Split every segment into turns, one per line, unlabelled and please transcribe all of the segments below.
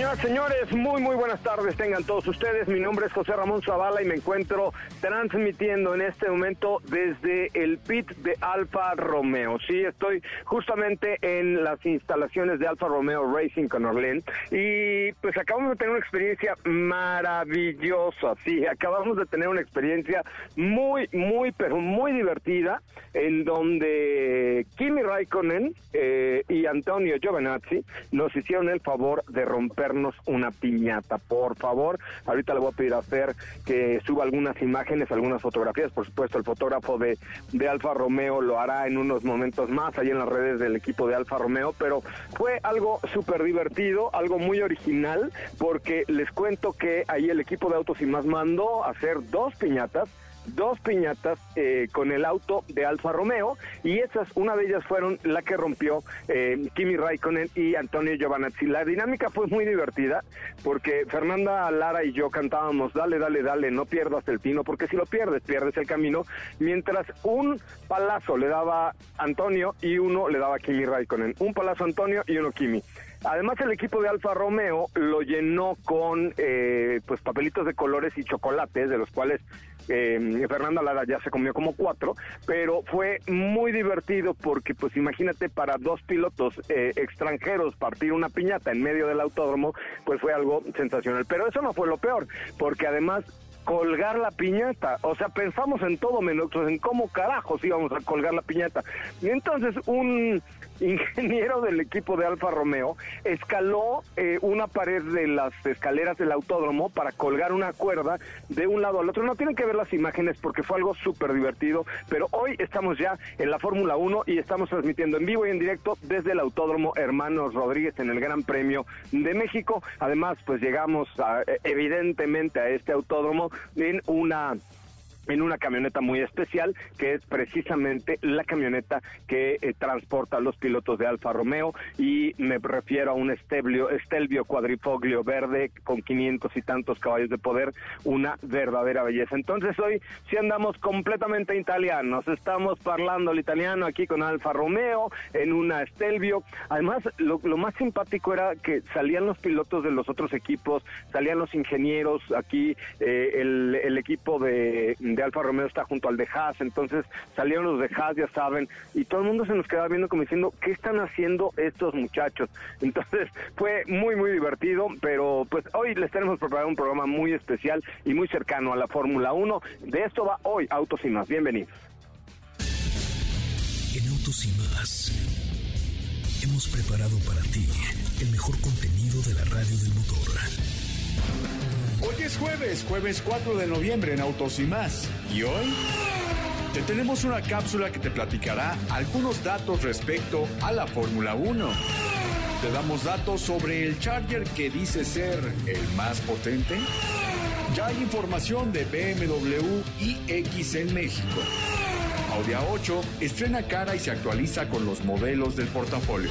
Señoras, señores, muy, muy buenas tardes tengan todos ustedes. Mi nombre es José Ramón Zavala y me encuentro transmitiendo en este momento desde el pit de Alfa Romeo. Sí, estoy justamente en las instalaciones de Alfa Romeo Racing con Orlen y pues acabamos de tener una experiencia maravillosa. Sí, acabamos de tener una experiencia muy, muy, pero muy divertida en donde Kimi Raikkonen eh, y Antonio Giovinazzi nos hicieron el favor de romper una piñata, por favor. Ahorita le voy a pedir a Fer que suba algunas imágenes, algunas fotografías. Por supuesto, el fotógrafo de, de Alfa Romeo lo hará en unos momentos más, ahí en las redes del equipo de Alfa Romeo. Pero fue algo súper divertido, algo muy original, porque les cuento que ahí el equipo de Autos y Más mandó a hacer dos piñatas dos piñatas eh, con el auto de Alfa Romeo y esas, una de ellas fueron la que rompió eh, Kimi Raikkonen y Antonio Giovanazzi. La dinámica fue muy divertida porque Fernanda Lara y yo cantábamos dale, dale, dale, no pierdas el tino porque si lo pierdes, pierdes el camino, mientras un palazo le daba Antonio y uno le daba Kimi Raikkonen. Un palazo Antonio y uno Kimi. Además el equipo de Alfa Romeo lo llenó con eh, pues papelitos de colores y chocolates, de los cuales eh, Fernanda Lara ya se comió como cuatro, pero fue muy divertido porque pues imagínate para dos pilotos eh, extranjeros partir una piñata en medio del autódromo, pues fue algo sensacional. Pero eso no fue lo peor, porque además colgar la piñata. O sea, pensamos en todo menos en cómo carajos íbamos a colgar la piñata. Y entonces un ingeniero del equipo de Alfa Romeo, escaló eh, una pared de las escaleras del autódromo para colgar una cuerda de un lado al otro. No tienen que ver las imágenes porque fue algo súper divertido, pero hoy estamos ya en la Fórmula 1 y estamos transmitiendo en vivo y en directo desde el Autódromo Hermanos Rodríguez en el Gran Premio de México. Además, pues llegamos evidentemente a este autódromo en una en una camioneta muy especial, que es precisamente la camioneta que eh, transporta a los pilotos de Alfa Romeo y me refiero a un Stelvio, Stelvio cuadrifoglio verde con 500 y tantos caballos de poder, una verdadera belleza. Entonces hoy si andamos completamente italianos, estamos hablando el italiano aquí con Alfa Romeo en una Stelvio. Además, lo, más simpático era que salían los pilotos de los otros equipos, salían los ingenieros, aquí eh, el, equipo de Alfa Romeo está junto al de Haas, entonces salieron los de Haas, ya saben, y todo el mundo se nos quedaba viendo como diciendo, ¿qué están haciendo estos muchachos? Entonces fue muy, muy divertido, pero pues hoy les tenemos preparado un programa muy especial y muy cercano a la Fórmula 1. De esto va hoy Autos y más. Bienvenidos.
En Autos y más hemos preparado para ti el mejor contenido de la radio del motor.
Hoy es jueves, jueves 4 de noviembre en Autos y más. ¿Y hoy? Te tenemos una cápsula que te platicará algunos datos respecto a la Fórmula 1. Te damos datos sobre el Charger que dice ser el más potente. Ya hay información de BMW iX en México. Audi A8 estrena cara y se actualiza con los modelos del portafolio.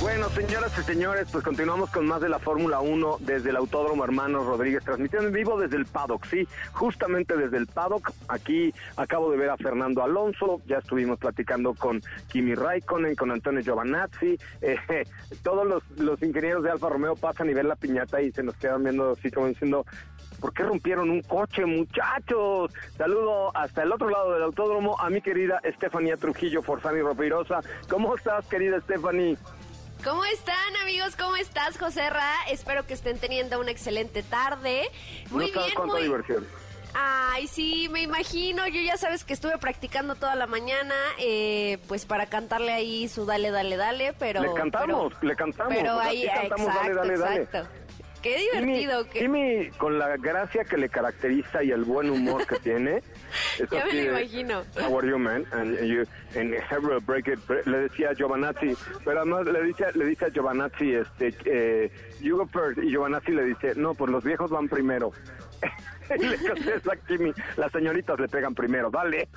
Bueno, señoras y señores, pues continuamos con más de la Fórmula 1 desde el Autódromo Hermanos Rodríguez, transmitiendo en vivo desde el paddock, sí, justamente desde el paddock. Aquí acabo de ver a Fernando Alonso, ya estuvimos platicando con Kimi Raikkonen, con Antonio Giovanazzi, eh, todos los, los ingenieros de Alfa Romeo pasan y ven la piñata y se nos quedan viendo así como diciendo, ¿Por qué rompieron un coche, muchachos? Saludo hasta el otro lado del autódromo a mi querida Estefanía Trujillo Forzani Ropirosa. ¿Cómo estás, querida Estefanía?
¿Cómo están amigos? ¿Cómo estás, José Ra? Espero que estén teniendo una excelente tarde. Muy bien, muy...
diversión.
Ay, sí, me imagino. Yo ya sabes que estuve practicando toda la mañana, eh, pues para cantarle ahí su dale, dale, dale, pero...
Le cantamos, le cantamos.
Pero ahí, cantamos, exacto, dale, dale, exacto. Qué divertido.
Jimmy, con la gracia que le caracteriza y el buen humor que tiene, Es
Ya me lo imagino.
How are you, man? And, you, and Hebrew, break it, le decía a Giovanazzi, pero además le dice, le dice a Giovanazzi, este, eh, you go first, y Giovanazzi le dice, no, pues los viejos van primero. Kimi, las señoritas le pegan primero, dale.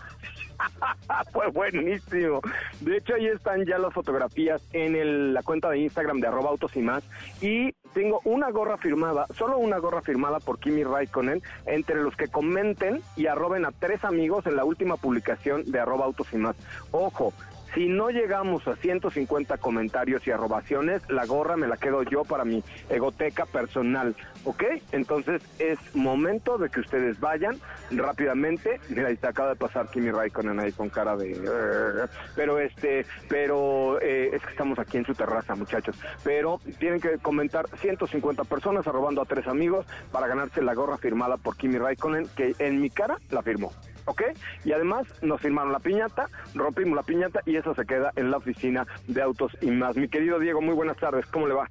Fue buenísimo. De hecho, ahí están ya las fotografías en el- la cuenta de Instagram de arroba autos y más. Y tengo una gorra firmada, solo una gorra firmada por Kimi Raikkonen, entre los que comenten y arroben a tres amigos en la última publicación de arroba autos y más. Ojo. Si no llegamos a 150 comentarios y arrobaciones, la gorra me la quedo yo para mi egoteca personal, ¿ok? Entonces es momento de que ustedes vayan rápidamente. Mira, está, acaba de pasar Kimi Raikkonen ahí con cara de... Pero este, pero eh, es que estamos aquí en su terraza, muchachos. Pero tienen que comentar 150 personas arrobando a tres amigos para ganarse la gorra firmada por Kimi Raikkonen, que en mi cara la firmó. ¿Ok? Y además nos firmaron la piñata, rompimos la piñata y eso se queda en la oficina de autos y más. Mi querido Diego, muy buenas tardes, ¿cómo le va?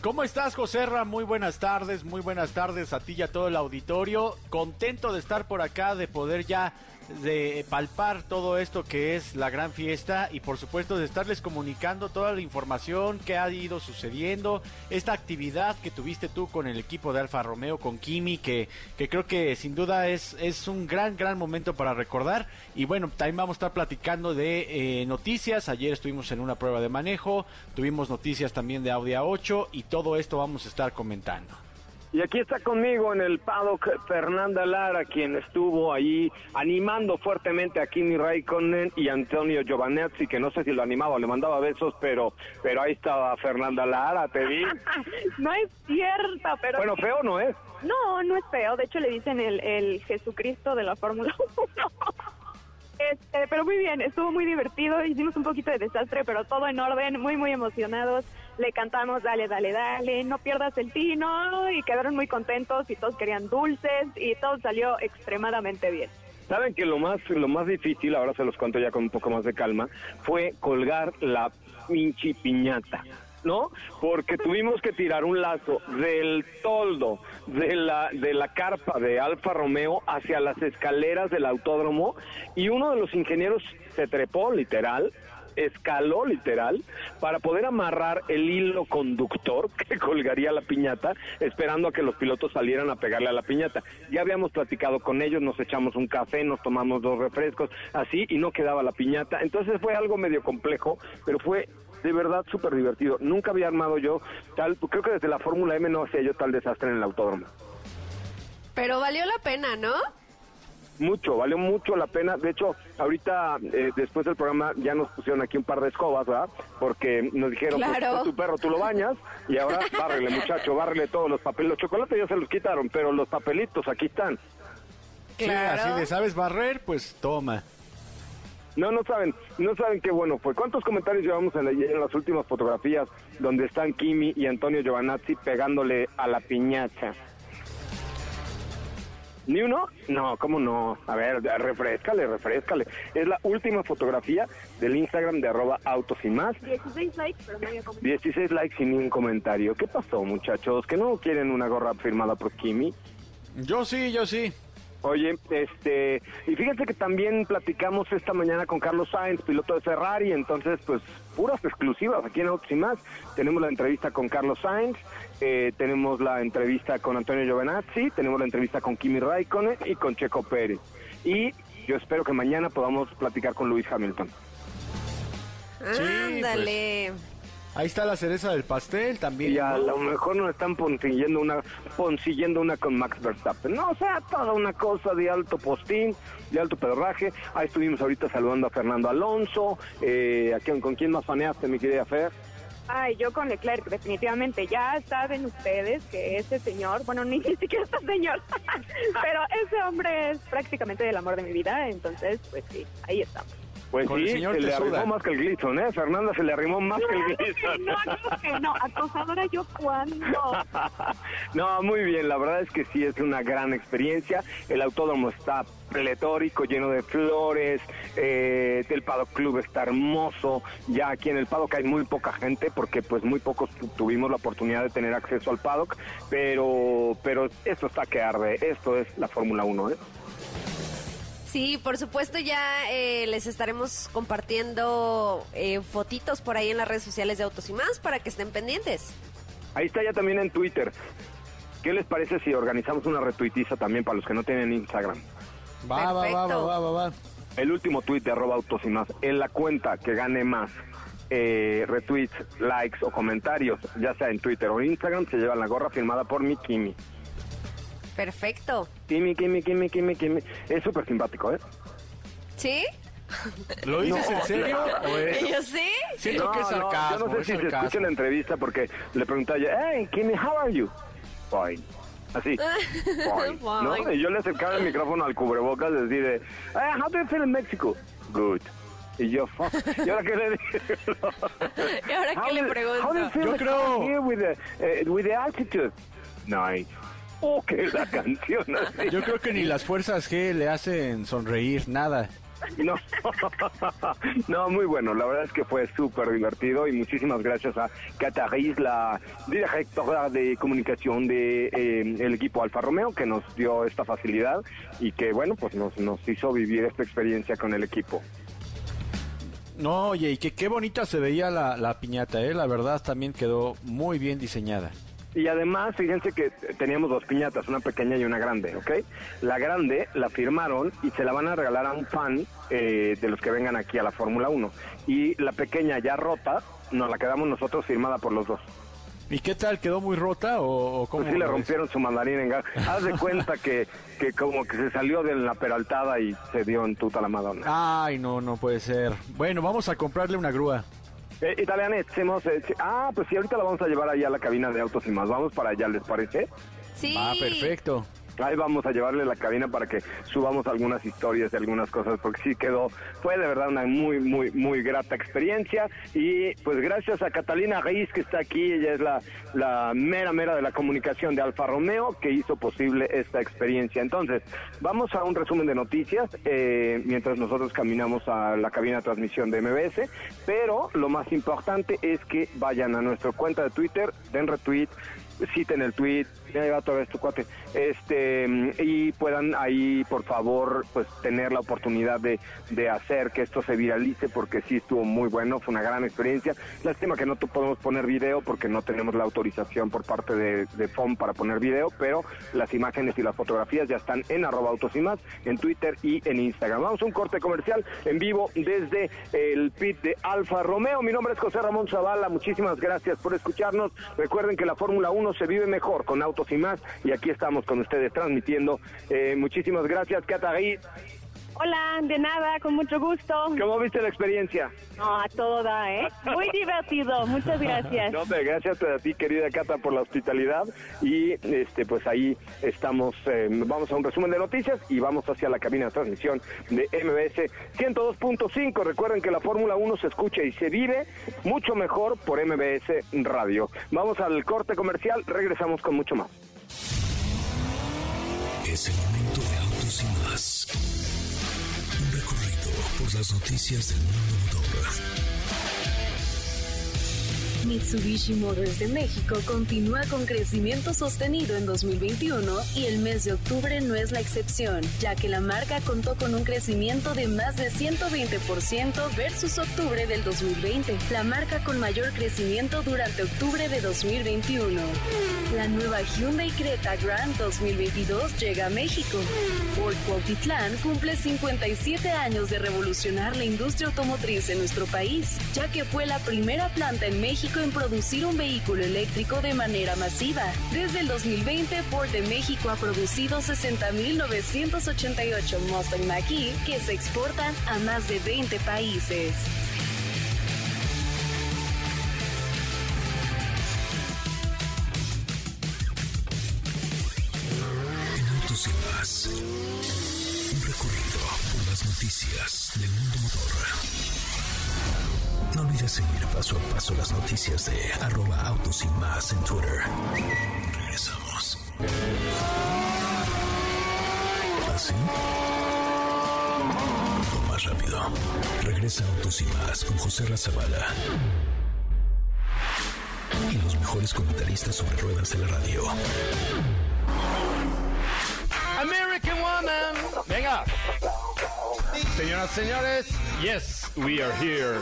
¿Cómo estás, Joserra? Muy buenas tardes, muy buenas tardes a ti y a todo el auditorio. Contento de estar por acá, de poder ya de palpar todo esto que es la gran fiesta y por supuesto de estarles comunicando toda la información que ha ido sucediendo, esta actividad que tuviste tú con el equipo de Alfa Romeo, con Kimi, que, que creo que sin duda es, es un gran, gran momento para recordar. Y bueno, también vamos a estar platicando de eh, noticias. Ayer estuvimos en una prueba de manejo, tuvimos noticias también de Audi A8 y todo esto vamos a estar comentando.
Y aquí está conmigo en el paddock Fernanda Lara, quien estuvo ahí animando fuertemente a Kimi Raikkonen y Antonio Giovanazzi, que no sé si lo animaba o le mandaba besos, pero, pero ahí estaba Fernanda Lara, te vi.
No es cierto, pero...
Bueno, feo no es.
No, no es feo. De hecho, le dicen el, el Jesucristo de la Fórmula 1. Este, pero muy bien, estuvo muy divertido. Hicimos un poquito de desastre, pero todo en orden, muy, muy emocionados. Le cantamos, dale, dale, dale, no pierdas el tino. Y quedaron muy contentos y todos querían dulces y todo salió extremadamente bien.
Saben que lo más, lo más difícil, ahora se los cuento ya con un poco más de calma, fue colgar la pinche piñata. ¿No? Porque tuvimos que tirar un lazo del toldo de la, de la carpa de Alfa Romeo hacia las escaleras del autódromo y uno de los ingenieros se trepó literal escaló literal para poder amarrar el hilo conductor que colgaría la piñata, esperando a que los pilotos salieran a pegarle a la piñata. Ya habíamos platicado con ellos, nos echamos un café, nos tomamos dos refrescos, así, y no quedaba la piñata. Entonces fue algo medio complejo, pero fue de verdad súper divertido. Nunca había armado yo tal, creo que desde la Fórmula M no hacía yo tal desastre en el autódromo.
Pero valió la pena, ¿no?
Mucho, valió mucho la pena. De hecho, ahorita, eh, después del programa, ya nos pusieron aquí un par de escobas, ¿verdad? Porque nos dijeron, pues,
Claro.
pues, tu perro tú lo bañas y ahora bárrele, muchacho, bárrele todos los papeles. Los chocolates ya se los quitaron, pero los papelitos aquí están.
Sí, así de sabes barrer, pues toma.
No, no saben, no saben qué bueno fue. ¿Cuántos comentarios llevamos en, la- en las últimas fotografías donde están Kimi y Antonio Giovanazzi pegándole a la piñata? ¿Ni uno? No, ¿cómo no? A ver, refrescale, refrescale. Es la última fotografía del Instagram de arroba autos y más.
16 likes, pero no había comentado.
16 likes y ni un comentario. ¿Qué pasó, muchachos? ¿Que no quieren una gorra firmada por Kimi?
Yo sí, yo sí.
Oye, este, y fíjense que también platicamos esta mañana con Carlos Sainz, piloto de Ferrari, entonces, pues, puras exclusivas aquí en Autos y Más. Tenemos la entrevista con Carlos Sainz, eh, tenemos la entrevista con Antonio Giovinazzi, tenemos la entrevista con Kimi Raikkonen y con Checo Pérez. Y yo espero que mañana podamos platicar con Luis Hamilton.
Sí, pues. Ahí está la cereza del pastel también.
Y a lo mejor nos están consiguiendo una, consiguiendo una con Max Verstappen. No, o sea, toda una cosa de alto postín, de alto pedorraje. Ahí estuvimos ahorita saludando a Fernando Alonso. Eh, ¿a quién- ¿Con quién más faneaste, mi querida Fer?
Ay, yo con Leclerc, definitivamente. Ya saben ustedes que ese señor, bueno, ni siquiera este señor, pero ese hombre es prácticamente del amor de mi vida, entonces, pues sí, ahí estamos.
Pues
Con el
sí,
señor
se le
suda.
arrimó más que el Gleason, ¿eh? Fernanda se le arrimó más que el Gleason.
No, no, que no, acosadora yo cuando.
No, muy bien, la verdad es que sí es una gran experiencia. El autódromo está pletórico, lleno de flores, eh, el Paddock Club está hermoso. Ya aquí en el Paddock hay muy poca gente porque pues muy pocos tu- tuvimos la oportunidad de tener acceso al Paddock, pero pero esto está que arde, esto es la Fórmula 1, ¿eh?
Sí, por supuesto ya eh, les estaremos compartiendo eh, fotitos por ahí en las redes sociales de Autos y más para que estén pendientes.
Ahí está ya también en Twitter. ¿Qué les parece si organizamos una retuitiza también para los que no tienen Instagram?
Va, va, va, va, va, va, va.
El último tweet de arroba autos y más, en la cuenta que gane más eh, retweets, likes o comentarios, ya sea en Twitter o Instagram, se lleva la gorra firmada por mi Kimi.
Perfecto.
Kimi, Kimi, Kimi, Kimi, Kimi. Es súper simpático, ¿eh?
¿Sí?
¿Lo dices
No.
en serio? ¿O es-
¿Yo sí?
Siento que es
no,
sarcasmo.
yo no sé
es
si se escucha la entrevista porque le preguntaba yo, hey, Kimi, how are you? Fine. Así. Fine. ¿no? Y yo le acercaba el micrófono al cubrebocas y decía, hey, how do you feel in Mexico? Good. Y yo, fuck. ¿Y ahora qué le digo?
¿Y ahora qué
How
le
do-
pregunto?
How do you feel
Yo
like
creo-
here with the, eh, with the altitude? Nice. Oh, que la canción así.
Yo creo que ni las fuerzas G le hacen sonreír, nada.
No, no, muy bueno. La verdad es que fue súper divertido y muchísimas gracias a Cataris, la directora de comunicación de eh, el equipo Alfa Romeo, que nos dio esta facilidad y que, bueno, pues nos, nos hizo vivir esta experiencia con el equipo.
No, oye, y que qué bonita se veía la, la piñata, ¿eh? La verdad también quedó muy bien diseñada.
Y además, fíjense que teníamos dos piñatas, una pequeña y una grande, ¿ok? La grande la firmaron y se la van a regalar a un fan eh, de los que vengan aquí a la Fórmula 1. Y la pequeña ya rota, nos la quedamos nosotros firmada por los dos.
¿Y qué tal? ¿Quedó muy rota o, cómo?
Pues sí le rompieron su mandarín en gas. Haz de cuenta que, que como que se salió de la peraltada y se dio en tuta la Madonna.
Ay, no, no puede ser. Bueno, vamos a comprarle una grúa.
Eh, eh, ah, pues sí, ahorita la vamos a llevar allá a la cabina de autos y más. Vamos para allá, ¿les parece?
Sí.
Ah, perfecto.
Ahí vamos a llevarle la cabina para que subamos algunas historias y algunas cosas, porque sí quedó, fue de verdad una muy, muy, muy grata experiencia. Y pues gracias a Catalina Reis, que está aquí, ella es la, la mera, mera de la comunicación de Alfa Romeo, que hizo posible esta experiencia. Entonces, vamos a un resumen de noticias, eh, mientras nosotros caminamos a la cabina de transmisión de MBS, pero lo más importante es que vayan a nuestra cuenta de Twitter, den retweet, citen el tweet, ya va otra vez tu cuate, este, y puedan ahí, por favor, pues tener la oportunidad de, de hacer que esto se viralice, porque sí estuvo muy bueno, fue una gran experiencia. Lástima que no podemos poner video porque no tenemos la autorización por parte de, de FOM para poner video, pero las imágenes y las fotografías ya están en arroba autos y más, en Twitter y en Instagram. Vamos a un corte comercial en vivo desde el pit de Alfa Romeo. Mi nombre es José Ramón Zavala, muchísimas gracias por escucharnos. Recuerden que la Fórmula 1 se vive mejor con autos y más y aquí estamos con ustedes transmitiendo. Eh, muchísimas gracias, Catagui.
Hola, de nada, con mucho gusto.
¿Cómo viste la experiencia?
No, a todo da, ¿eh? Muy divertido, muchas gracias.
No, hombre, gracias a ti, querida Cata, por la hospitalidad. Y este, pues ahí estamos. eh, vamos a un resumen de noticias y vamos hacia la cabina de transmisión de MBS 102.5. Recuerden que la Fórmula 1 se escucha y se vive mucho mejor por MBS Radio. Vamos al corte comercial, regresamos con mucho más.
Es las noticias del mundo
Mitsubishi Motors de México continúa con crecimiento sostenido en 2021 y el mes de octubre no es la excepción, ya que la marca contó con un crecimiento de más de 120% versus octubre del 2020, la marca con mayor crecimiento durante octubre de 2021. La nueva Hyundai Creta Grand 2022 llega a México. Ford cumple 57 años de revolucionar la industria automotriz en nuestro país, ya que fue la primera planta en México en producir un vehículo eléctrico de manera masiva. Desde el 2020, Ford de México ha producido 60.988 Mustang Mach-E que se exportan a más de 20 países.
Olvides seguir paso a paso las noticias de arroba autos y más en Twitter. Regresamos. ¿Así? O más rápido. Regresa Autos y más con José Razabala. Y los mejores comentaristas sobre ruedas de la radio.
American Woman. Venga.
Señoras, señores, yes, we are here.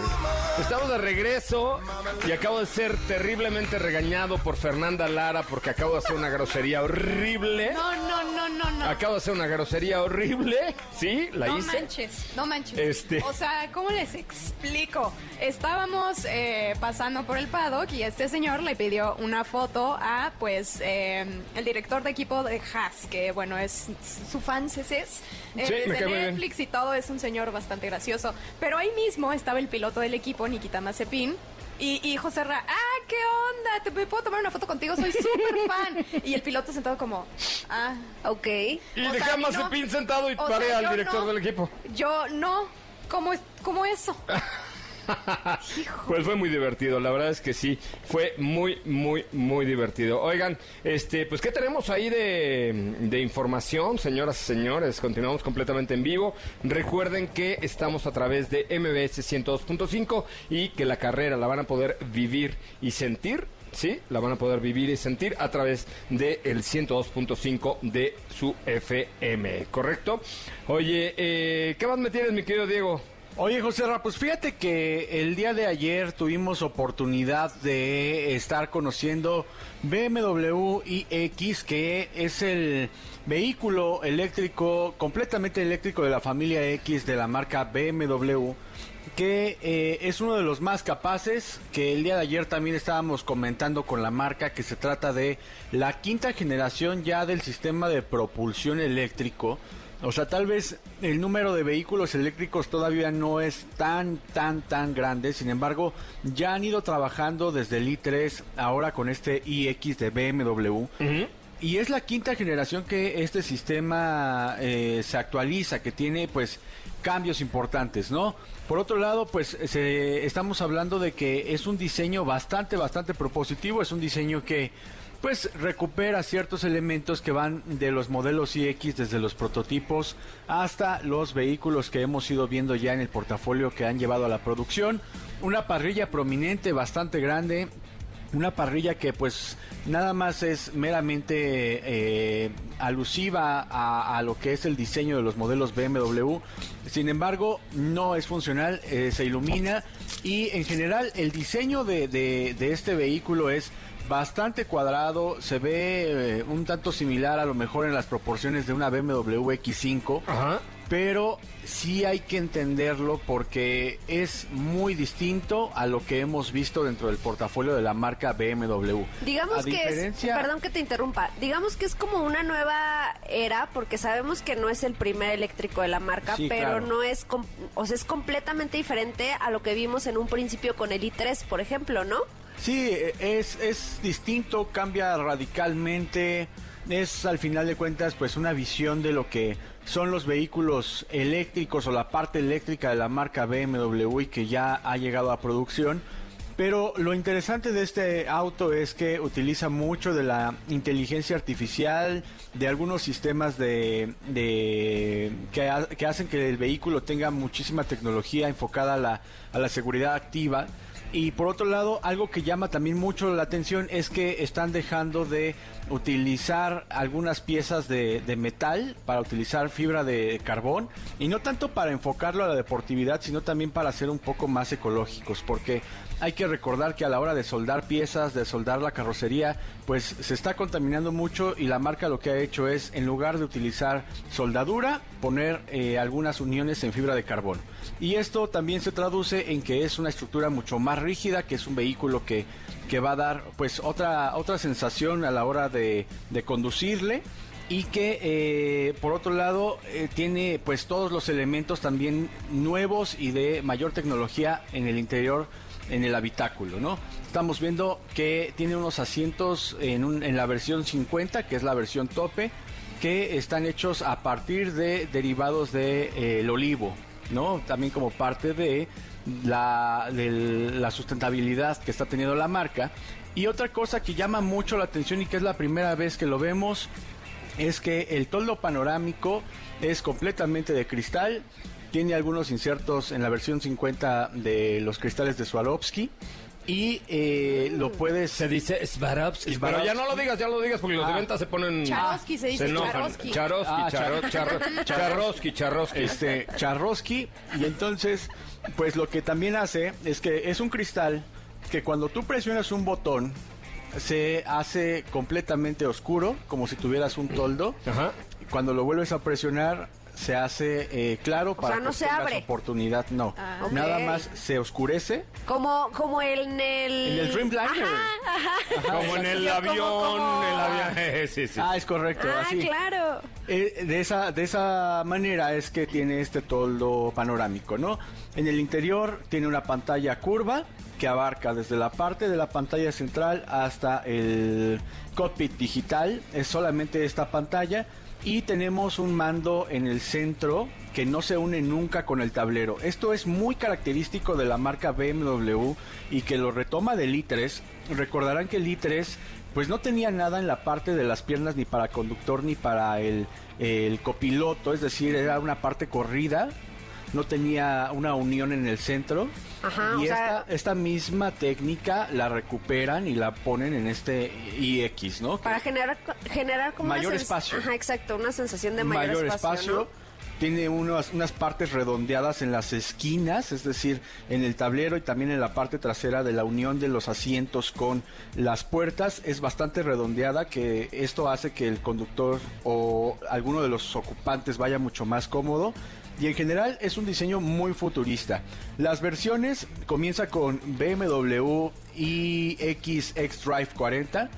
Estamos de regreso y acabo de ser terriblemente regañado por Fernanda Lara porque acabo de hacer una grosería horrible.
No, no, no, no, no.
Acabo de hacer una grosería horrible. ¿Sí? ¿La
no
hice?
manches, no manches.
Este.
O sea, ¿cómo les explico? Estábamos eh, pasando por el paddock y este señor le pidió una foto a, pues, eh, el director de equipo de Haas, que, bueno, es su fan, es, es eh,
Sí, bien.
Netflix y todo, es un señor bastante gracioso. Pero ahí mismo estaba el piloto del equipo, Nikita Mazepin, y, y José Ra, ah, ¿qué onda? ¿Te puedo tomar una foto contigo? Soy súper fan. Y el piloto sentado como, ah,
Ok.
Y
O
dejé
sea,
a
no.
Sentado y paré
sea,
al director
no.
del equipo.
yo no. ¿Cómo, es, cómo eso?
Pues fue muy divertido, la verdad es que sí, fue muy, muy, muy divertido. Oigan, este, pues, ¿qué tenemos ahí de, de información, señoras y señores? Continuamos completamente en vivo. Recuerden que estamos a través de MBS 102.5 y que la carrera la van a poder vivir y sentir. Sí, la van a poder vivir y sentir a través del 102.5 de su FM, ¿correcto? Oye, eh, ¿qué más me tienes, mi querido Diego?
Oye, José Ra, pues fíjate que el día de ayer tuvimos oportunidad de estar conociendo BMW iX, que es el vehículo eléctrico, completamente eléctrico de la familia X de la marca BMW, que eh, es uno de los más capaces, que el día de ayer también estábamos comentando con la marca, que se trata de la quinta generación ya del sistema de propulsión eléctrico. O sea, tal vez el número de vehículos eléctricos todavía no es tan, tan, tan grande. Sin embargo, ya han ido trabajando desde el i3, ahora con este iX de BMW. Y es la quinta generación que este sistema eh, se actualiza, que tiene pues cambios importantes, ¿no? Por otro lado, pues se- estamos hablando de que es un diseño bastante, bastante propositivo, es un diseño que pues recupera ciertos elementos que van de los modelos iX desde los prototipos hasta los vehículos que hemos ido viendo ya en el portafolio que han llevado a la producción. Una parrilla prominente bastante grande, una parrilla que pues nada más es meramente eh, alusiva a, lo que es el diseño de los modelos BMW. Sin embargo, no es funcional, eh, se ilumina y en general el diseño de- de este vehículo es bastante cuadrado, se ve eh, un tanto similar a lo mejor en las proporciones de una BMW X5
Ajá.
pero sí hay que entenderlo porque es muy distinto a lo que hemos visto dentro del portafolio de la marca BMW.
Digamos
A
que
diferencia-
es, perdón que te interrumpa, digamos que es como una nueva era porque sabemos que no es el primer eléctrico de la marca,
Sí,
pero
claro.
no es, com- o sea, es completamente diferente a lo que vimos en un principio con el i3, por ejemplo, ¿no?
Sí, eh, es, es distinto, cambia radicalmente. Es al final de cuentas pues una visión de lo que son los vehículos eléctricos o la parte eléctrica de la marca BMW y que ya ha llegado a producción. Pero lo interesante de este auto es que utiliza mucho de la inteligencia artificial, de algunos sistemas de, de- que, que hacen que el vehículo tenga muchísima tecnología enfocada a la, a la seguridad activa. Y por otro lado, algo que llama también mucho la atención es que están dejando de utilizar algunas piezas de, metal para utilizar fibra de carbón y no tanto para enfocarlo a la deportividad, sino también para ser un poco más ecológicos, porque hay que recordar que a la hora de soldar piezas, de soldar la carrocería, pues se está contaminando mucho y la marca lo que ha hecho es, en lugar de utilizar soldadura, poner eh, algunas uniones en fibra de carbono. Y esto también se traduce en que es una estructura mucho más rígida, que es un vehículo que, que va a dar pues otra, otra sensación a la hora de, de conducirle y que eh, por otro lado eh, tiene pues todos los elementos también nuevos y de mayor tecnología en el interior en el habitáculo, ¿no? Estamos viendo que tiene unos asientos en, en la versión 50, que es la versión tope, que están hechos a partir de derivados del de, eh, olivo, ¿no? También como parte de la, la sustentabilidad que está teniendo la marca. Y otra cosa que llama mucho la atención y que es la primera vez que lo vemos es que el toldo panorámico es completamente de cristal. Tiene algunos insertos en la versión 50 de los cristales de Swarovski. Y eh, lo puedes...
Se dice Swarovski. Pero ya no lo digas, ya lo digas porque los de
Ah.
venta se ponen...
Charovsky se dice,
enojan.
Charovsky.
Charovsky,
Ah,
Charo-
Char-
Charro- Charrovsky, Charrovsky.
este Charrosky y entonces pues lo que también hace es que es un cristal que cuando tú presionas un botón se hace completamente oscuro como si tuvieras un toldo
Ajá.
cuando lo vuelves a presionar se hace eh, claro para
sea, no
que
se
tengas
abre.
oportunidad no
Ah.
Ok.
nada más se oscurece
Como, como en el...
en el Dreamliner
Como en el avión,
como-
el avión. sí, sí.
ah es correcto
Ah,
así
claro.
Eh, de esa de esa manera es que tiene este toldo panorámico, ¿no? En el interior tiene una pantalla curva que abarca desde la parte de la pantalla central hasta el cockpit digital. Es solamente esta pantalla y tenemos un mando en el centro que no se une nunca con el tablero. Esto es muy característico de la marca BMW y que lo retoma del i3. Recordarán que el i3 pues no tenía nada en la parte de las piernas ni para conductor ni para el, el copiloto, es decir, era una parte corrida, no tenía una unión en el centro.
Ajá,
y
o
esta,
sea-
esta misma técnica la recuperan y la ponen en este iX, ¿no?
Para generar, generar como
Mayor
una
espacio.
Ajá, exacto, una sensación de mayor, espacio. ¿no?
Tiene unas, unas partes redondeadas en las esquinas, es decir, en el tablero y también en la parte trasera de la unión de los asientos con las puertas. Es bastante redondeada, que esto hace que el conductor o alguno de los ocupantes vaya mucho más cómodo. Y en general es un diseño muy futurista. Las versiones comienza con BMW iX X-Drive 40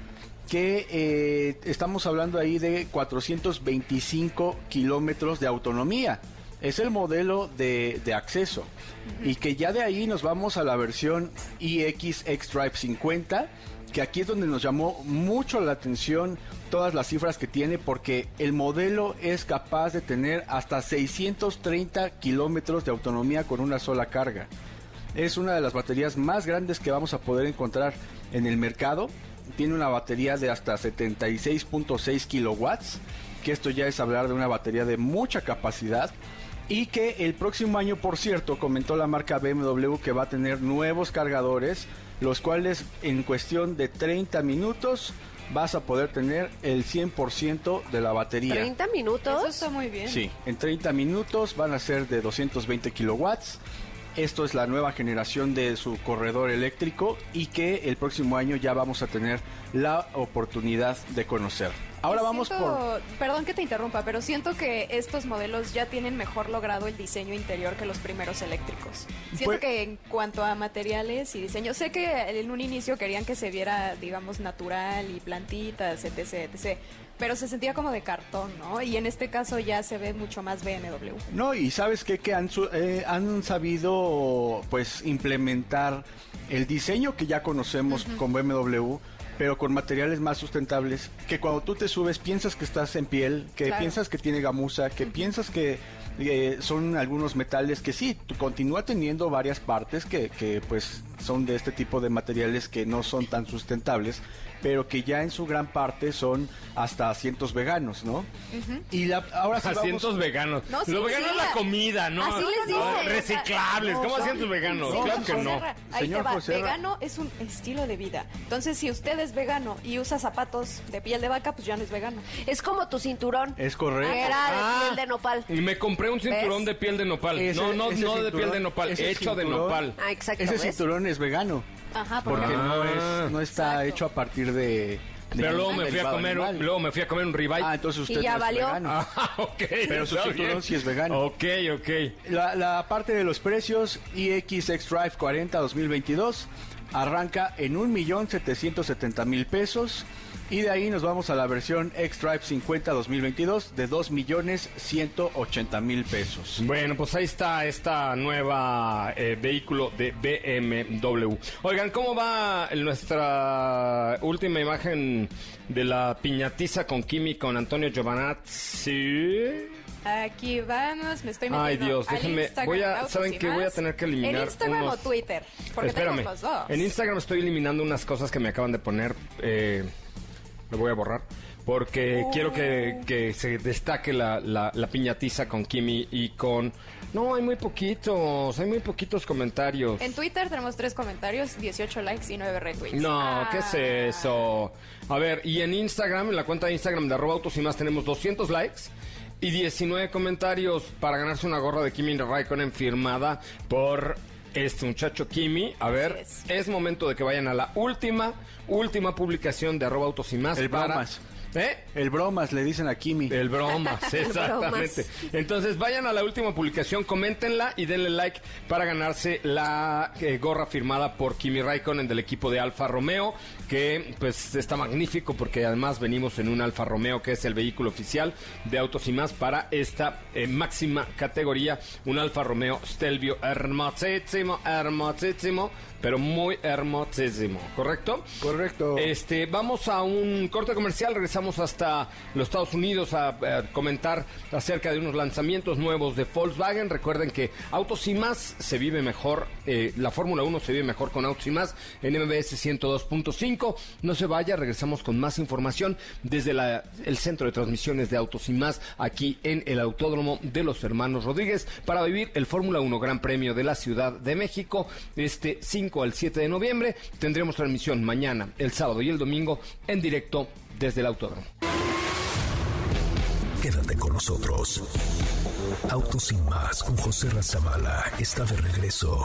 que eh, estamos hablando ahí de 425 kilómetros de autonomía. Es el modelo de, de acceso. Y que ya de ahí nos vamos a la versión iX X-Drive 50, que aquí es donde nos llamó mucho la atención todas las cifras que tiene, porque el modelo es capaz de tener hasta 630 kilómetros de autonomía con una sola carga. Es una de las baterías más grandes que vamos a poder encontrar en el mercado. Tiene una batería de hasta 76.6 kilowatts, que esto ya es hablar de una batería de mucha capacidad. Y que el próximo año, por cierto, comentó la marca BMW que va a tener nuevos cargadores, los cuales en cuestión de 30 minutos vas a poder tener el 100% de la batería.
30 minutos.
Eso está muy bien.
Sí, en 30 minutos van a ser de 220 kilowatts. Esto es la nueva generación de su corredor eléctrico y que el próximo año ya vamos a tener la oportunidad de conocer. Ahora vamos por...
Perdón que te interrumpa, pero siento que estos modelos ya tienen mejor logrado el diseño interior que los primeros eléctricos. Siento
Pues-
que en cuanto a materiales y diseño, sé que en un inicio querían que se viera, digamos, natural y plantitas, etc, etc. Pero se sentía como de cartón, ¿no? Y en este caso ya se ve mucho más BMW.
No, y sabes qué? que han, eh, han sabido pues implementar el diseño que ya conocemos con BMW, pero con materiales más sustentables, que cuando tú te subes piensas que estás en piel, que
Claro.
piensas que tiene gamuza, que piensas que eh, son algunos metales que sí, continúa teniendo varias partes que, que pues son de este tipo de materiales que no son tan sustentables, pero que ya en su gran parte son hasta asientos veganos, ¿no? Y la, ahora sí vamos-
Asientos veganos.
No, sí,
Lo vegano
sí,
es la comida, ¿no?
Así les
No. Reciclables.
No,
¿Cómo
son-
asientos veganos?
no,
claro que no.
Ahí
Señor
te va. Vegano es un estilo de vida. Entonces, si usted es vegano y usa zapatos de piel de vaca, pues ya no es vegano.
Es como tu cinturón.
Es correcto.
Era de
Ah.
piel de nopal.
Y me compré un cinturón
¿Ves?
de piel de nopal.
Ese-
no, no,
ese
no de
cinturón-
piel de nopal,
ese
hecho de
cinturón-
nopal.
Ah, exacto.
Ese
¿ves?
cinturón es vegano.
Ajá,
Porque
Ah.
no es no está
Exacto.
hecho a partir de, de
Pero luego me fui a
derivado
comer,
animal.
luego me fui a comer un ribeye.
Ah, entonces usted
Y ya
no es
valió.
vegano.
Ah, ok.
Pero su
está
cinturón
bien.
sí es vegano.
Ok, ok.
La, la parte de los precios iX X-Drive 40 2022 arranca en 1.770.000 pesos y de ahí nos vamos a la versión X-Drive 50 2022 de 2.180.000 pesos.
Bueno, pues ahí está esta nueva eh, vehículo de BMW. Oigan, ¿cómo va nuestra última imagen de la piñatiza con Kimi con Antonio Giovanazzi?
Aquí vamos, me estoy
Ay,
metiendo
Dios,
al
déjenme-
Instagram
voy a- ¿saben qué? Voy a tener que eliminar
¿En Instagram
unos-
o Twitter? Porque
Espérame.
tenemos los dos.
En Instagram estoy eliminando unas cosas que me acaban de poner. Eh, lo voy a borrar. porque
Uh.
quiero que, que se destaque la, la, la piñatiza con Kimi y con... No, hay muy poquitos, hay muy poquitos comentarios.
En Twitter tenemos tres comentarios, 18 likes y 9 retweets.
No,
Ah.
¿qué es eso? A ver, y en Instagram, en la cuenta de Instagram de arroba autos y más tenemos 200 likes y 19 comentarios para ganarse una gorra de Kimi Raikkonen firmada por este muchacho Kimi. A ver,
es.
es. momento de que vayan a la última, última publicación de arroba autos y más
El
para...
bromas.
¿Eh?
El bromas le dicen a Kimi.
El bromas,
El
exactamente. Entonces vayan a la última publicación, coméntenla y denle like para ganarse la eh, gorra firmada por Kimi Raikkonen del equipo de Alfa Romeo, que pues está magnífico porque además venimos en un Alfa Romeo que es el vehículo oficial de autos y más para esta eh, máxima categoría, un Alfa Romeo Stelvio hermosísimo, hermosísimo, pero muy hermosísimo, ¿correcto?
Correcto.
Este, vamos a un corte comercial, regresamos hasta los Estados Unidos a, a comentar acerca de unos lanzamientos nuevos de Volkswagen. Recuerden que Autos y más se vive mejor, eh, la Fórmula 1 se vive mejor con Autos y más en MBS 102.5. No se vaya, regresamos con más información desde el centro de transmisiones de Autos y más aquí en el Autódromo de los Hermanos Rodríguez para vivir el Fórmula 1 Gran Premio de la Ciudad de México este 5 al 7 de noviembre. Tendremos transmisión mañana, el sábado y el domingo en directo desde el Autódromo.
Quédate con nosotros. Autos sin más con José Razabala está de regreso.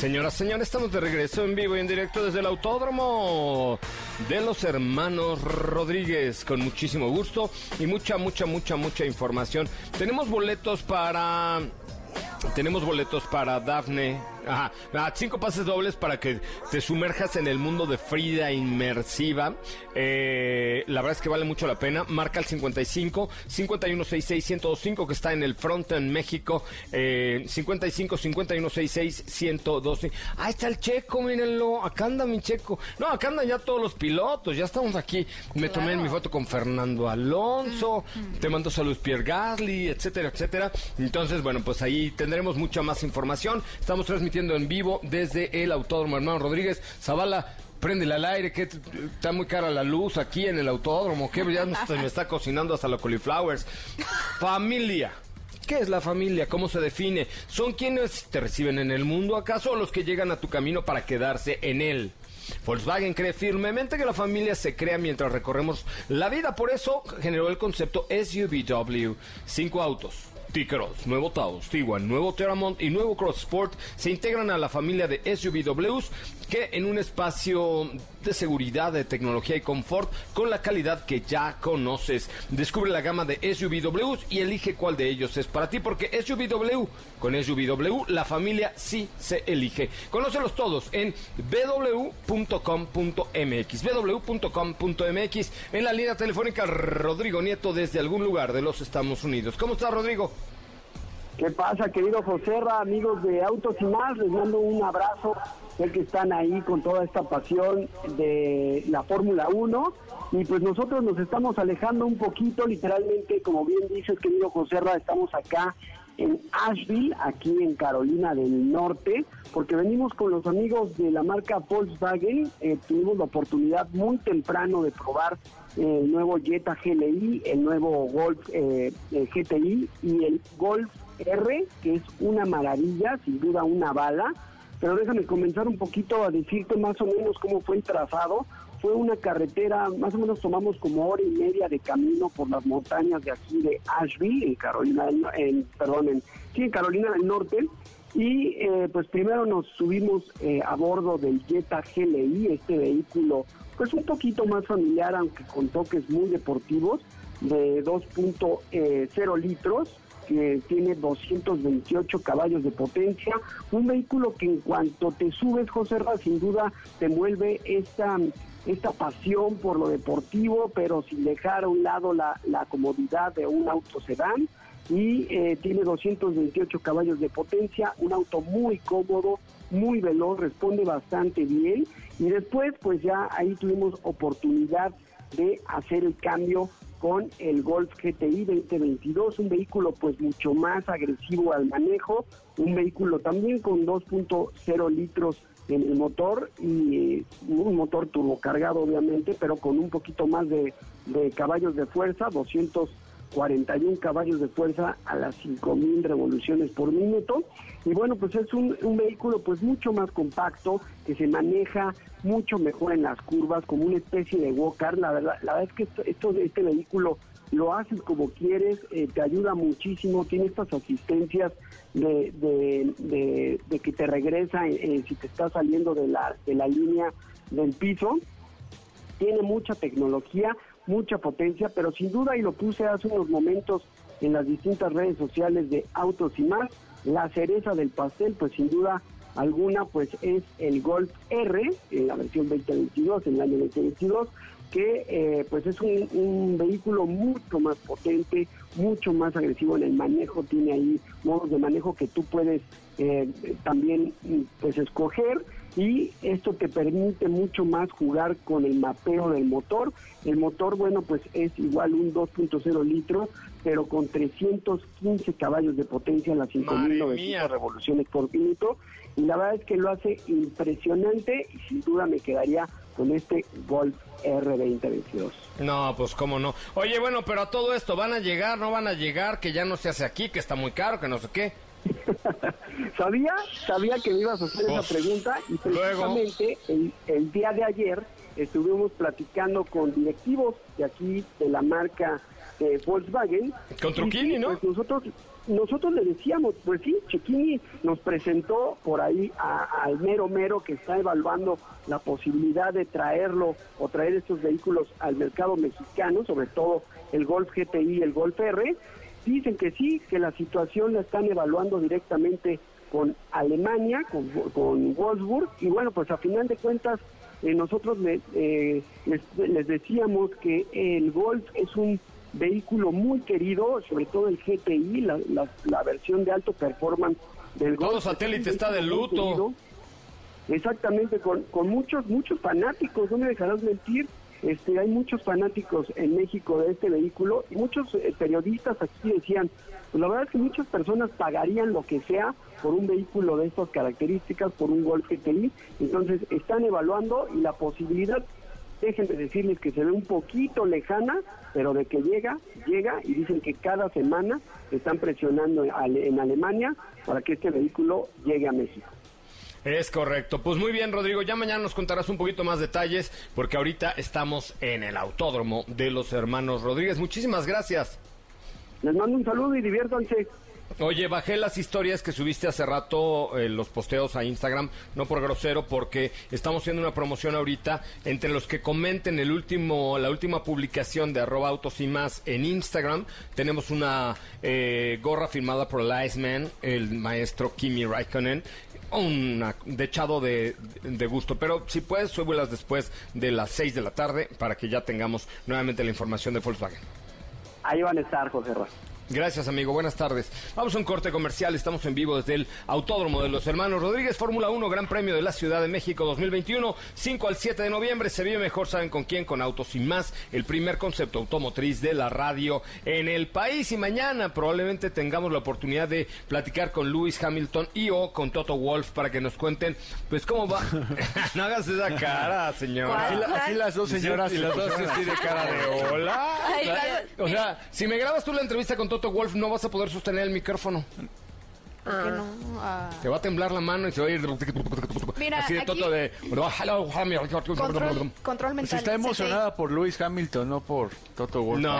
Señoras, señores, estamos de regreso en vivo y en directo desde el Autódromo de los Hermanos Rodríguez, con muchísimo gusto y mucha, mucha, mucha, mucha información. Tenemos boletos para... Tenemos boletos para Dafne. Ajá, ah, cinco pases dobles para que te sumerjas en el mundo de Frida inmersiva. Eh, la verdad es que vale mucho la pena. Marca el 55 5166 1025 que está en el front en México. Eh, 55 5166 1025. Ah, está el checo, mírenlo. Acá anda mi checo. No, acá andan ya todos los pilotos. Ya estamos aquí. Me tomé mi foto con Fernando Alonso. Te mando saludos Pierre Gasly, etcétera, etcétera. Entonces, bueno, pues ahí tendremos mucha más información. Estamos transmitiendo en vivo desde el Autódromo Hermano Rodríguez. Zavala, préndele al aire, que está muy cara la luz aquí en el autódromo, que ya se me está cocinando hasta la cauliflowers. Familia. ¿Qué es la familia? ¿Cómo se define? ¿Son quienes te reciben en el mundo acaso o los que llegan a tu camino para quedarse en él? Volkswagen cree firmemente que la familia se crea mientras recorremos la vida, por eso generó el concepto SUVW. Cinco autos. T-Cross, nuevo Taos, Tiguan, nuevo Terramont y nuevo Cross Sport se integran a la familia de SUVWs en un espacio de seguridad, de tecnología y confort con la calidad que ya conoces. Descubre la gama de SUVWs y elige cuál de ellos es para ti porque SUVW, con SUVW la familia sí se elige. Conócelos todos en www.com.mx, www.com.mx en la línea telefónica Rodrigo Nieto desde algún lugar de los Estados Unidos. ¿Cómo está Rodrigo?
¿Qué pasa, querido Joserra, amigos de Autos y más? Les mando un abrazo. Sé que están ahí con toda esta pasión de la Fórmula 1. Y pues nosotros nos estamos alejando un poquito, literalmente, como bien dices, querido Joserra, estamos acá en Asheville, aquí en Carolina del Norte, porque venimos con los amigos de la marca Volkswagen. Eh, tuvimos la oportunidad muy temprano de probar eh, el nuevo Jetta GLI, el nuevo Golf eh, eh, GTI y el Golf R, que es una maravilla, sin duda una bala. Pero déjame comenzar un poquito a decirte más o menos cómo fue el trazado. Fue una carretera, más o menos tomamos como hora y media de camino por las montañas de aquí de Asheville, en Carolina en, perdón, en, sí, en Carolina del Norte. Y eh, pues primero nos subimos eh, a bordo del Jetta GLI, este vehículo pues un poquito más familiar, aunque con toques muy deportivos, de 2.0 litros, que tiene 228 caballos de potencia, un vehículo que en cuanto te subes, José Ra, sin duda te envuelve esta, esta pasión por lo deportivo, pero sin dejar a un lado la, la comodidad de un auto sedán. y eh, tiene 228 caballos de potencia, un auto muy cómodo, muy veloz, responde bastante bien y después pues ya ahí tuvimos oportunidad de hacer el cambio con el Golf GTI 2022, un vehículo pues mucho más agresivo al manejo, un vehículo también con 2.0 litros en el motor y eh, un motor turbocargado obviamente, pero con un poquito más de, de caballos de fuerza, 241 caballos de fuerza a las 5000 revoluciones por minuto. Y bueno, pues es un, un vehículo pues mucho más compacto, que se maneja mucho mejor en las curvas, como una especie de walker. La verdad, la verdad es que esto, esto- este vehículo lo haces como quieres, eh, te ayuda muchísimo, tiene estas asistencias de, de, que te regresa eh, si te estás saliendo de la, de la línea del piso. Tiene mucha tecnología, mucha potencia, pero sin duda, y lo puse hace unos momentos en las distintas redes sociales de Autos y más, la cereza del pastel, pues sin duda alguna, pues es el Golf R, en la versión 2022, en el año 2022, que eh, pues es un, un vehículo mucho más potente, mucho más agresivo en el manejo, tiene ahí modos de manejo que tú puedes eh, también mm, pues escoger y esto te permite mucho más jugar con el mapeo del motor. El motor, bueno, pues es igual un 2.0 litros, pero con 315 caballos de potencia a las 5.900 revoluciones por minuto. Y la verdad es que lo hace impresionante y sin duda me quedaría con este Golf R2022.
No, pues cómo no. Oye, bueno, pero a todo esto, ¿van a llegar, no van a llegar? Que ya no se hace aquí, que está muy caro, que no sé qué.
Sabía, sabía que me ibas a hacer esa pregunta y precisamente el, el día de ayer estuvimos platicando con directivos de aquí de la marca eh, Volkswagen.
Con Truquini, ¿no?
Pues nosotros nosotros le decíamos, pues sí, Chequini nos presentó por ahí al mero mero que está evaluando la posibilidad de traerlo o traer estos vehículos al mercado mexicano, sobre todo el Golf GTI y el Golf R. Dicen que sí, que la situación la están evaluando directamente con Alemania, con, con Wolfsburg, y bueno, pues a final de cuentas eh, nosotros le- eh, les, les decíamos que el Golf es un vehículo muy querido, sobre todo el GTI, la, la- la versión de alto performance del
Todo
Golf.
satélite
Es un
está de luto.
querido. Exactamente, con, con muchos, muchos fanáticos, no me dejarás mentir. Este, hay muchos fanáticos en México de este vehículo y muchos eh, periodistas aquí decían, pues la verdad es que muchas personas pagarían lo que sea por un vehículo de estas características, por un Golf GTI. Entonces están evaluando y la posibilidad, déjenme decirles que se ve un poquito lejana, pero de que llega, llega y dicen que cada semana están presionando en Alemania para que este vehículo llegue a México.
Es correcto. Pues muy bien, Rodrigo. Ya mañana nos contarás un poquito más detalles, porque ahorita estamos en el autódromo de los hermanos Rodríguez. Muchísimas gracias.
Les mando un saludo y diviértanse.
Oye, bajé las historias que subiste hace rato, eh, los posteos a Instagram, no por grosero, porque estamos haciendo una promoción ahorita entre los que comenten el último, la última publicación de arroba autos y más en Instagram. Tenemos una eh, gorra firmada por el Iceman, el maestro Kimi Raikkonen. Una dechado de, de gusto, pero si puedes, súbelas después de las 6 de la tarde para que ya tengamos nuevamente la información de Volkswagen.
Ahí van a estar, José Ra.
Gracias, amigo. Buenas tardes. Vamos a un corte comercial. Estamos en vivo desde el Autódromo de los Hermanos Rodríguez, Fórmula 1, Gran Premio de la Ciudad de México 2021, 5 al 7 de noviembre. Se vive mejor, ¿saben con quién? Con Autos y Más, el primer concepto automotriz de la radio en el país. Y mañana probablemente tengamos la oportunidad de platicar con Lewis Hamilton y o con Toto Wolf para que nos cuenten, pues, cómo va. no hagas esa cara, señora.
La- aquí las dos señoras.
Y las dos así de cara de hola. O sea, si me grabas tú la entrevista con Toto Wolf, no vas a poder sostener el micrófono.
¿Por qué no? Ah.
Te va a temblar la mano y se va a ir.
Mira,
así de
aquí-
Toto de.
Control, control mental.
Si está emocionada por Lewis Hamilton, no por Toto Wolff.
No,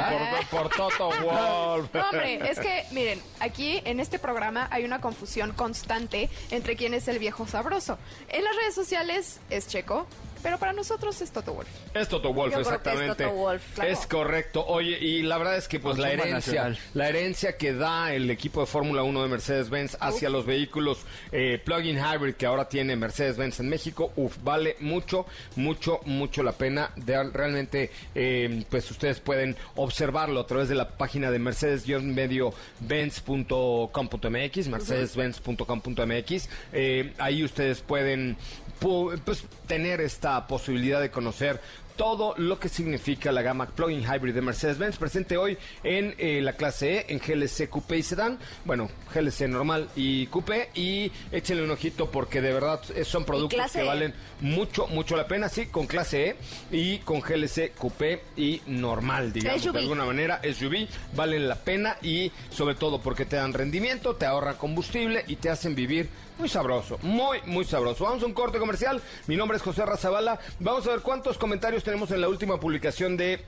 por, por Toto Wolf.
No, hombre, es que, miren, aquí en este programa hay una confusión constante entre quién es el viejo sabroso. En las redes sociales es Checo, pero para nosotros es Toto Wolf.
Es Toto Wolf,
Yo creo que es
exactamente.
Toto Wolf, claro.
Es correcto. Oye, y la verdad es que pues la herencia,
nacional.
la herencia que da el equipo de Fórmula 1 de Mercedes-Benz hacia los vehículos eh, plug-in hybrid que ahora tiene Mercedes-Benz en México, uf, vale mucho, mucho, mucho la pena. De, realmente, eh, pues ustedes pueden observarlo a través de la página de mercedes-benz.com.mx, mercedes-benz.com.mx. Eh, ahí ustedes pueden pu- pues, tener esta posibilidad de conocer todo lo que significa la gama plug-in hybrid de Mercedes-Benz, presente hoy en eh, la clase E, en GLC Coupé y Sedán, bueno, GLC normal y Coupé, y échenle un ojito porque de verdad son productos que
E?
valen mucho, mucho la pena, sí, con clase E y con GLC Coupé y normal, digamos,
SUV.
de alguna manera, SUV, valen la pena y sobre todo porque te dan rendimiento, te ahorran combustible y te hacen vivir muy sabroso, muy, muy sabroso. Vamos a un corte comercial. Mi nombre es José Razabala. Vamos a ver cuántos comentarios tenemos en la última publicación de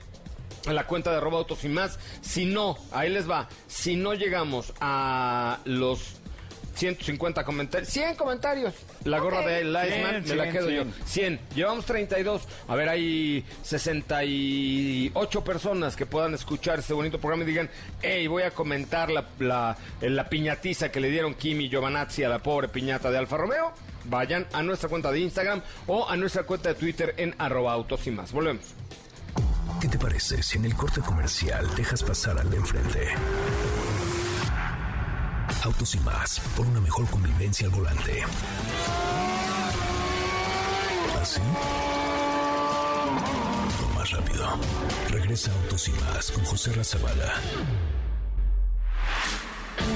la cuenta de Arroba Autos y más. Si no, ahí les va. Si no llegamos a los 150 comentarios, 100 comentarios. La gorra de Lightman
100,
me la
100,
quedo yo.
100.
100. Llevamos 32. A ver, hay 68 personas que puedan escuchar este bonito programa y digan, hey, voy a comentar la, la, la piñatiza que le dieron Kimi y Giovanazzi a la pobre piñata de Alfa Romeo. Vayan a nuestra cuenta de Instagram o a nuestra cuenta de Twitter en arroba autos y más. Volvemos.
¿Qué te parece si en el corte comercial dejas pasar al de enfrente? Autos y más, por una mejor convivencia al volante. ¿Así? O más rápido. Regresa Autos y más con José Razabala.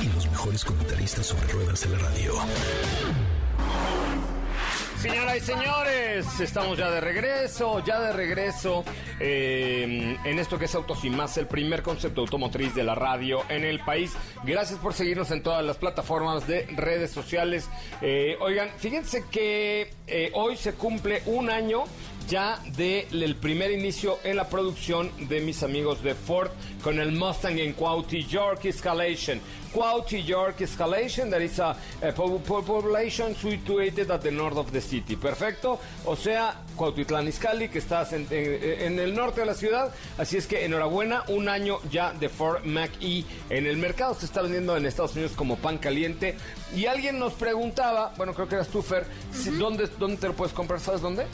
Y los mejores comentaristas sobre ruedas de la radio.
Señoras y señores, estamos ya de regreso, ya de regreso eh, en esto que es Autos y Más, el primer concepto automotriz de la radio en el país. Gracias por seguirnos en todas las plataformas de redes sociales. Eh, oigan, fíjense que eh, hoy se cumple un año ya del primer inicio en la producción de mis amigos de Ford con el Mustang en Quality York Escalation. Quality York Escalation, that is a, a po- po- population situated at the north of the city. Perfecto. O sea, Cuautitlán Izcalli, que estás en, en- en el norte de la ciudad. Así es que enhorabuena, un año ya de Ford Mac E en el mercado. Se está vendiendo en Estados Unidos como pan caliente. Y alguien nos preguntaba, bueno, creo que eras tú, Fer, si- ¿dónde, ¿dónde te lo puedes comprar? ¿Sabes dónde?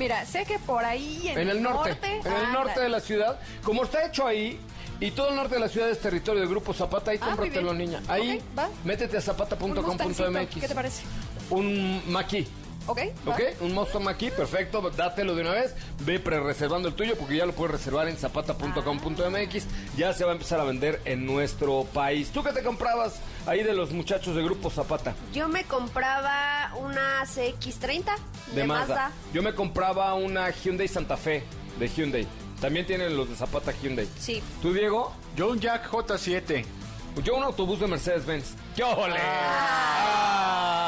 Mira, sé que por ahí en,
En el norte, en el norte
anda.
de la ciudad. Como está hecho ahí, y todo el norte de la ciudad es territorio del Grupo Zapata, ahí
Ah,
cómpratelo, niña. Ahí,
Ok, va.
métete a zapata.com.mx.
¿Qué te parece?
Un maquí.
¿Ok? va.
¿Ok? Un Mustang aquí, perfecto, dátelo de una vez, ve pre-reservando el tuyo porque ya lo puedes reservar en zapata.com.mx, ya se va a empezar a vender en nuestro país. ¿Tú qué te comprabas ahí de los muchachos de Grupo Zapata?
Yo me compraba una CX30 de,
De Mazda.
Mazda.
Yo me compraba una Hyundai Santa Fe de Hyundai. También tienen los de Zapata Hyundai.
Sí.
¿Tú, Diego?
Yo un Jack J7.
Yo un autobús de Mercedes-Benz. ¡Qué ole!
Para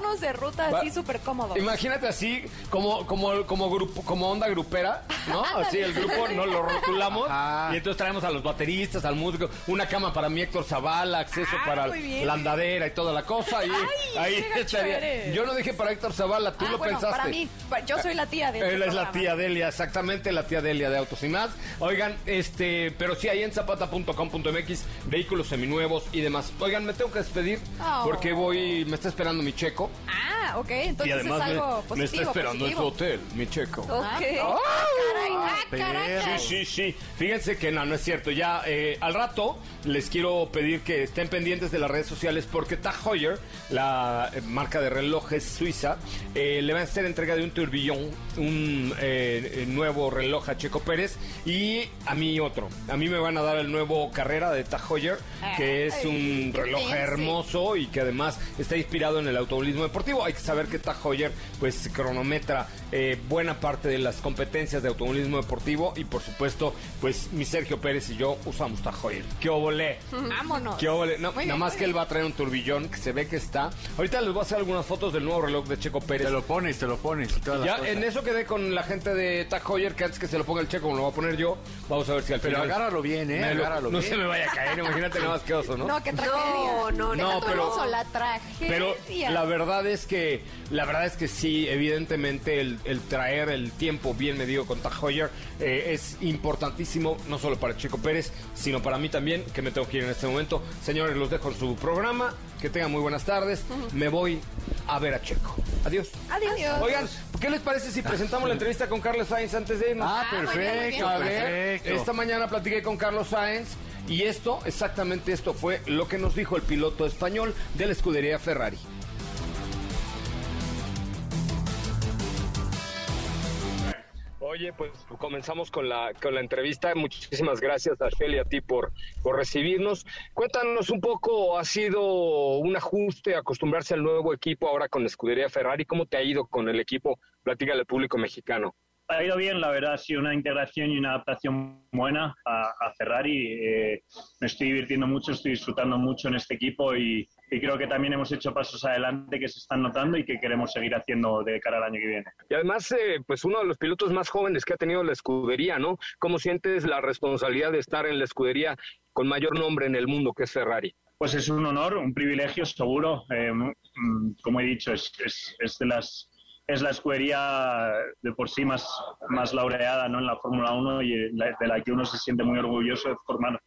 irnos de ruta
Va-
así súper cómodo.
Imagínate así, como, como, como grupo, como onda grupera, ¿no? Así el grupo nos lo rotulamos
Ajá.
y entonces traemos a los bateristas, al músico, una cama para mi Héctor Zavala, acceso
Ah,
para
muy bien.
la andadera y toda la cosa. Y
Ay,
ahí
qué gacho
estaría.
eres.
Yo no dije para Héctor Zavala, tú
Ah,
lo
bueno,
pensaste.
para mí, pa- yo soy la tía de este
Él es la
programa.
tía Delia, exactamente la tía Delia de Autos y más. Oigan, este, pero sí, ahí en zapata.com.mx, vehículos seminuevos y demás. Oigan, me tengo que despedir
Oh.
porque voy, me está esperando mi checo.
Ah, ok, entonces
y además
es
me-
algo
me,
positivo.
está esperando en su hotel, mi checo.
Ok.
Ah, caray, ah,
perro.
caracas.
Sí, sí, sí. Fíjense que no, no es cierto. Ya eh, al rato les quiero pedir que estén pendientes de las redes sociales porque Tag Heuer, la eh, marca de relojes suiza, eh, le va a hacer entrega de un turbillón, un eh, nuevo reloj a Checo Pérez y a mí otro. A mí me van a dar el nuevo carrera de Tag Heuer, que es un reloj hermoso y que además está inspirado en el automovilismo deportivo. Hay que saber que Tag Heuer pues cronometra eh, buena parte de las competencias de automovilismo deportivo y por supuesto pues mi Sergio Pérez y yo usamos Tag Heuer. ¡Qué óvole!
Vámonos.
¡Qué! No,
Muy
nada
bien,
más que él va a traer un turbillón que se ve que está. Ahorita les voy a hacer algunas fotos del nuevo reloj de Checo Pérez.
Te lo pones, te lo pones. y
Ya en eso quedé con la gente de Tag Heuer que antes que se lo ponga el Checo, como lo voy a poner yo, vamos a ver si al
Pero
final...
agárralo bien, ¿eh?
me lo-
Agárralo
no
bien.
se me vaya a caer, imagínate nada más que oso, ¿no?
No, qué tragedia.
No, no,
No, pero-
la tragedia.
Pero la verdad es que la verdad es que sí, evidentemente el el traer el tiempo bien medido con Tag Heuer eh, es importantísimo, no solo para Checo Pérez, sino para mí también, que me tengo que ir en este momento. Señores, los dejo en su programa. Que tengan muy buenas tardes. Me voy a ver a Checo. Adiós.
Adiós.
Oigan, ¿qué les parece si presentamos la entrevista con Carlos Sainz antes de irnos?
Ah, perfecto,
A ver,
perfecto.
esta mañana platiqué con Carlos Sainz y esto, exactamente esto fue lo que nos dijo el piloto español de la escudería Ferrari. Oye, pues comenzamos con la, con la entrevista. Muchísimas gracias a Shell y a ti por, por recibirnos. Cuéntanos un poco, ¿ha sido un ajuste acostumbrarse al nuevo equipo ahora con la escudería Ferrari? ¿Cómo te ha ido con el equipo? Platícale al público mexicano.
Ha ido bien, la verdad, ha sido una integración y una adaptación buena a, a Ferrari. Eh, me estoy divirtiendo mucho, estoy disfrutando mucho en este equipo y, y creo que también hemos hecho pasos adelante que se están notando y que queremos seguir haciendo de cara al año que viene.
Y además, eh, pues uno de los pilotos más jóvenes que ha tenido la escudería, ¿no? ¿Cómo sientes la responsabilidad de estar en la escudería con mayor nombre en el mundo que es Ferrari?
Pues es un honor, un privilegio, seguro. Eh, mm, como he dicho, es, es, es de las es la escudería de por sí más, más laureada ¿no? en la Fórmula 1 y de la que uno se siente muy orgulloso de formar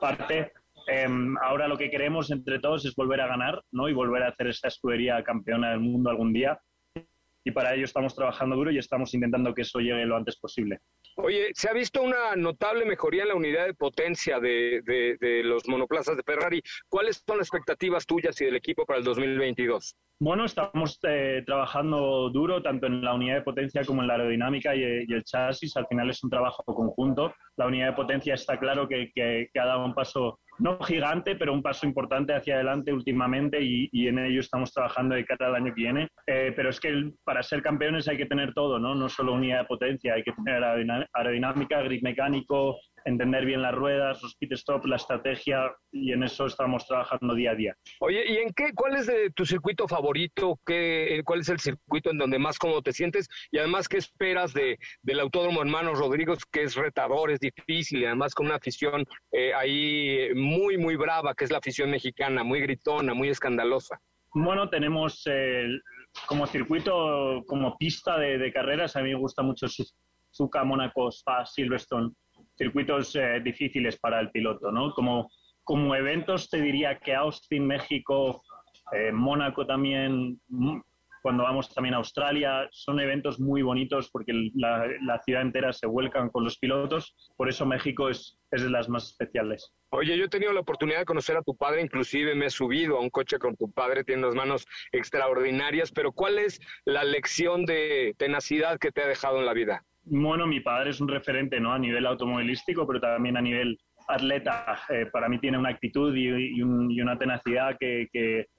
parte. Eh, ahora lo que queremos entre todos es volver a ganar ¿no? y volver a hacer esta escudería campeona del mundo algún día. Y para ello estamos trabajando duro y estamos intentando que eso llegue lo antes posible.
Oye, se ha visto una notable mejoría en la unidad de potencia de, de- de los monoplazas de Ferrari. ¿Cuáles son las expectativas tuyas y del equipo para el 2022?
Bueno, estamos eh, trabajando duro tanto en la unidad de potencia como en la aerodinámica y, y el chasis. Al final es un trabajo conjunto. La unidad de potencia está claro que, que- que ha dado un paso, no gigante, pero un paso importante hacia adelante últimamente y, en ello estamos trabajando de cara al año que viene. Eh, pero es que para ser campeones hay que tener todo, ¿no? No solo unidad de potencia, hay que tener aerodinámica, grip mecánico, entender bien las ruedas, los pit stop, la estrategia y en eso estamos trabajando día a día.
Oye, ¿y en qué, cuál es de tu circuito favorito? ¿Qué, ¿Cuál es el circuito en donde más cómodo te sientes? Y además, ¿qué esperas de, del Autódromo Hermanos Rodríguez, que es retador, es difícil, y además con una afición eh, ahí muy, muy brava, que es la afición mexicana, muy gritona, muy escandalosa?
Bueno, tenemos eh, como circuito, como pista de, de carreras, a mí me gusta mucho Suzuka, Mónaco, Spa, Silverstone, circuitos eh, difíciles para el piloto, ¿no? Como, como eventos te diría que Austin, México, eh, Mónaco también, mm, cuando vamos también a Australia, son eventos muy bonitos porque la ciudad entera se vuelcan con los pilotos, por eso México es, es de las más especiales.
Oye, yo he tenido la oportunidad de conocer a tu padre, inclusive me he subido a un coche con tu padre, tiene unas manos extraordinarias, pero ¿cuál es la lección de tenacidad que te ha dejado en la vida?
Bueno, mi padre es un referente ¿no? a nivel automovilístico, pero también a nivel atleta. Eh, para mí tiene una actitud y, y un- y una tenacidad que,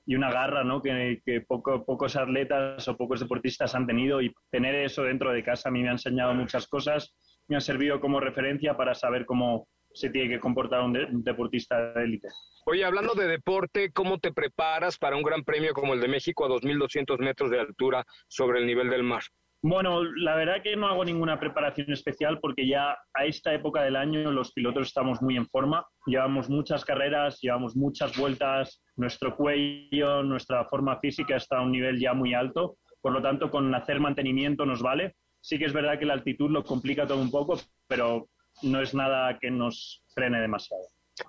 y una garra ¿no? que, que poco- pocos atletas o pocos deportistas han tenido y tener eso dentro de casa a mí me ha enseñado muchas cosas, me ha servido como referencia para saber cómo se tiene que comportar un, un deportista de élite.
Oye, hablando de deporte, ¿cómo te preparas para un gran premio como el de México a 2.200 metros de altura sobre el nivel del mar?
Bueno, la verdad que no hago ninguna preparación especial porque ya a esta época del año los pilotos estamos muy en forma. Llevamos muchas carreras, llevamos muchas vueltas, nuestro cuello, nuestra forma física está a un nivel ya muy alto. Por lo tanto, con hacer mantenimiento nos vale. Sí que es verdad que la altitud lo complica todo un poco, pero no es nada que nos frene demasiado.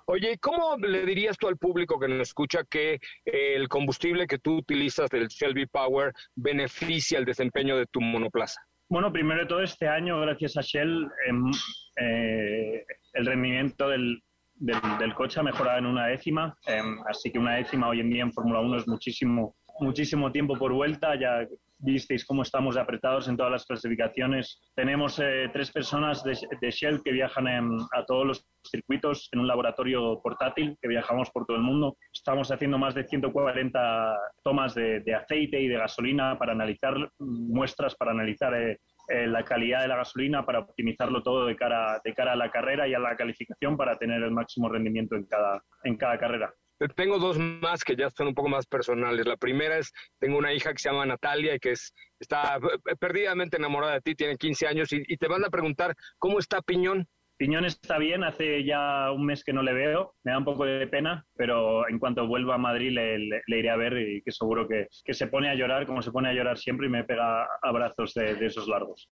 Oye, ¿cómo le dirías tú al público que nos escucha que eh, el combustible que tú utilizas del Shelby Power beneficia el desempeño de tu monoplaza?
Bueno, primero de todo, este año, gracias a Shell, em, eh, el rendimiento del, del, coche ha mejorado en una décima. em, así que una décima hoy en día en Fórmula 1 es muchísimo, muchísimo tiempo por vuelta. Ya visteis cómo estamos apretados en todas las clasificaciones. Tenemos eh, tres personas de, Shell que viajan en- a todos los circuitos en un laboratorio portátil que viajamos por todo el mundo. Estamos haciendo más de 140 tomas de, de aceite y de gasolina para analizar mm, muestras, para analizar eh, eh, la calidad de la gasolina, para optimizarlo todo de cara, de cara a la carrera y a la calificación para tener el máximo rendimiento en cada, en cada carrera.
Tengo dos más que ya son un poco más personales. La primera es, tengo una hija que se llama Natalia y que es, está eh, perdidamente enamorada de ti, tiene 15 años y, te van a preguntar, ¿cómo está Piñón?
Piñón está bien, hace ya un mes que no le veo, me da un poco de pena, pero en cuanto vuelva a Madrid le iré a ver y que seguro que, que se pone a llorar como se pone a llorar siempre y me pega abrazos de- de esos largos.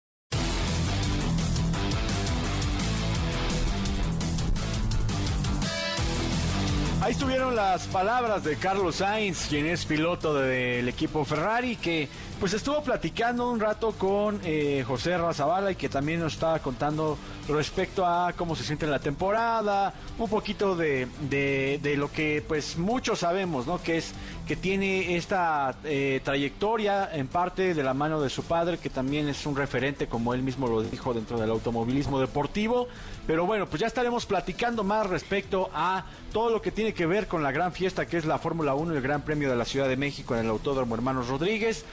Ahí estuvieron las palabras de Carlos Sainz, quien es piloto del equipo Ferrari, que pues estuvo platicando un rato con eh, José Razabala y que también nos estaba contando respecto a cómo se siente en la temporada, un poquito de, de- lo que pues muchos sabemos, ¿no? Que es que tiene esta eh, trayectoria en parte de la mano de su padre, que también es un referente, como él mismo lo dijo, dentro del automovilismo deportivo. Pero bueno, pues ya estaremos platicando más respecto a todo lo que tiene que ver con la gran fiesta que es la Fórmula 1 y el Gran Premio de la Ciudad de México en el Autódromo Hermanos Rodríguez.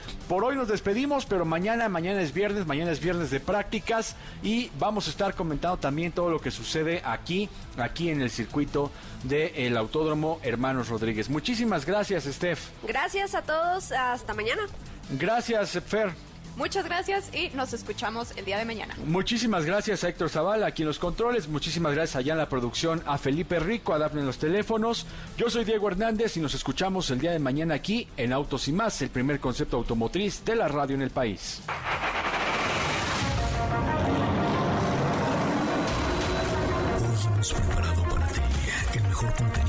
Hoy nos despedimos, pero mañana, mañana es viernes, mañana es viernes de prácticas y vamos a estar comentando también todo lo que sucede aquí, aquí en el circuito del Autódromo Hermanos Rodríguez. Muchísimas gracias, Steph.
Gracias a todos, hasta mañana.
Gracias, Fer.
Muchas gracias y nos escuchamos el día de mañana.
Muchísimas gracias a Héctor Zavala aquí en los controles. Muchísimas gracias allá en la producción a Felipe Rico, a Dafne en los teléfonos. Yo soy Diego Hernández y nos escuchamos el día de mañana aquí en Autos y Más, el primer concepto automotriz de la radio en el país.
Hoy hemos preparado para ti el mejor contenido